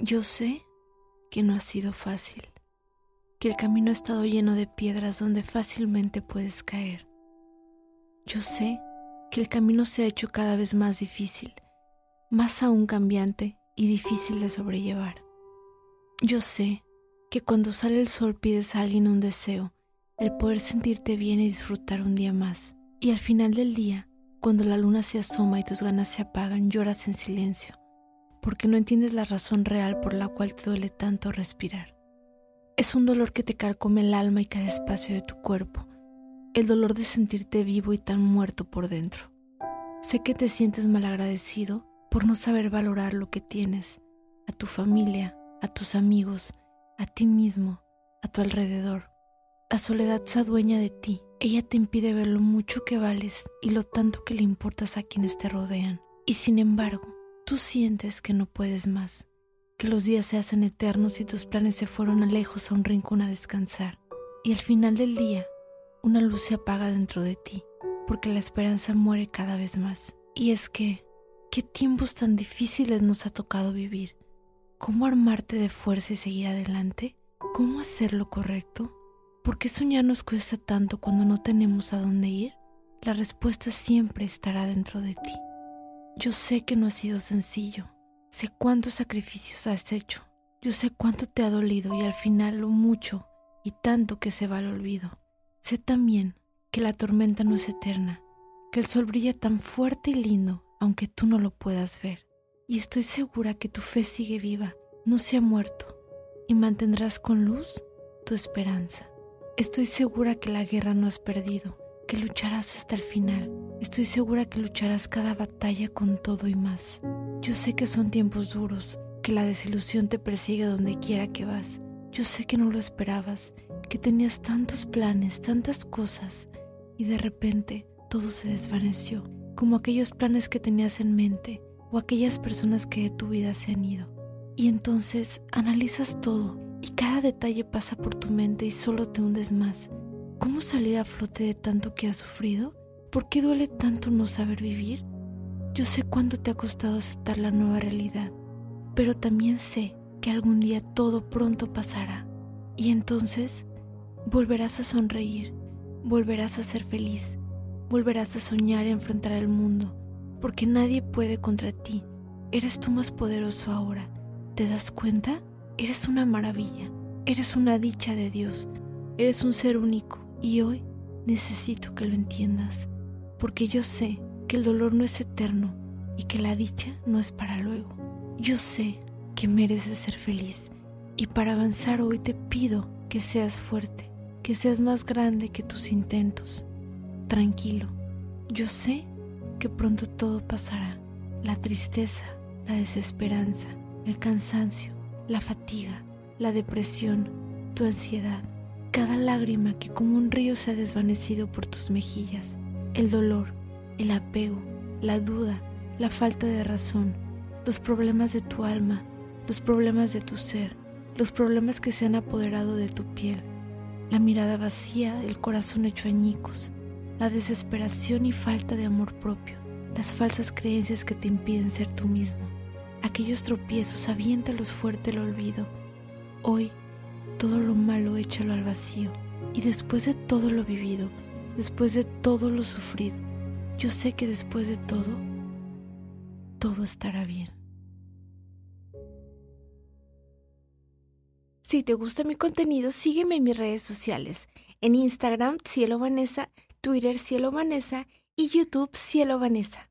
Yo sé que no ha sido fácil, que el camino ha estado lleno de piedras donde fácilmente puedes caer. Yo sé que el camino se ha hecho cada vez más difícil, más aún cambiante y difícil de sobrellevar. Yo sé que cuando sale el sol pides a alguien un deseo, el poder sentirte bien y disfrutar un día más. Y al final del día, cuando la luna se asoma y tus ganas se apagan, lloras en silencio, porque no entiendes la razón real por la cual te duele tanto respirar. Es un dolor que te carcome el alma y cada espacio de tu cuerpo, el dolor de sentirte vivo y tan muerto por dentro. Sé que te sientes malagradecido por no saber valorar lo que tienes, a tu familia, a tus amigos, a ti mismo, a tu alrededor. La soledad se adueña de ti. Ella te impide ver lo mucho que vales y lo tanto que le importas a quienes te rodean. Y sin embargo, tú sientes que no puedes más, que los días se hacen eternos y tus planes se fueron a lejos a un rincón a descansar. Y al final del día, una luz se apaga dentro de ti, porque la esperanza muere cada vez más. Y es que, ¿qué tiempos tan difíciles nos ha tocado vivir? ¿Cómo armarte de fuerza y seguir adelante? ¿Cómo hacer lo correcto? ¿Por qué soñar nos cuesta tanto cuando no tenemos a dónde ir? La respuesta siempre estará dentro de ti. Yo sé que no ha sido sencillo. Sé cuántos sacrificios has hecho. Yo sé cuánto te ha dolido y al final lo mucho y tanto que se va al olvido. Sé también que la tormenta no es eterna, que el sol brilla tan fuerte y lindo aunque tú no lo puedas ver y estoy segura que tu fe sigue viva, no se ha muerto, y mantendrás con luz tu esperanza. Estoy segura que la guerra no has perdido, que lucharás hasta el final. Estoy segura que lucharás cada batalla con todo y más. Yo sé que son tiempos duros, que la desilusión te persigue donde quiera que vas. Yo sé que no lo esperabas, que tenías tantos planes, tantas cosas, y de repente todo se desvaneció, como aquellos planes que tenías en mente, o aquellas personas que de tu vida se han ido. Y entonces analizas todo y cada detalle pasa por tu mente y solo te hundes más. ¿Cómo salir a flote de tanto que has sufrido? ¿Por qué duele tanto no saber vivir? Yo sé cuánto te ha costado aceptar la nueva realidad, pero también sé que algún día todo pronto pasará y entonces volverás a sonreír, volverás a ser feliz, volverás a soñar y enfrentar al mundo porque nadie puede contra ti. Eres tú más poderoso ahora. ¿Te das cuenta? Eres una maravilla, eres una dicha de Dios, eres un ser único y hoy necesito que lo entiendas, porque yo sé que el dolor no es eterno y que la dicha no es para luego. Yo sé que mereces ser feliz y para avanzar hoy te pido que seas fuerte, que seas más grande que tus intentos. Tranquilo, yo sé que pronto todo pasará. La tristeza, la desesperanza, el cansancio, la fatiga, la depresión, tu ansiedad, cada lágrima que como un río se ha desvanecido por tus mejillas, el dolor, el apego, la duda, la falta de razón, los problemas de tu alma, los problemas de tu ser, los problemas que se han apoderado de tu piel, la mirada vacía, el corazón hecho añicos, la desesperación y falta de amor propio, las falsas creencias que te impiden ser tú mismo, aquellos tropiezos, aviéntalos fuerte el olvido. Hoy, todo lo malo échalo al vacío y después de todo lo vivido, después de todo lo sufrido, yo sé que después de todo, todo estará bien. Si te gusta mi contenido, sígueme en mis redes sociales. En Instagram, Cielo Vanessa Twitter Cielo Vanessa y YouTube Cielo Vanessa.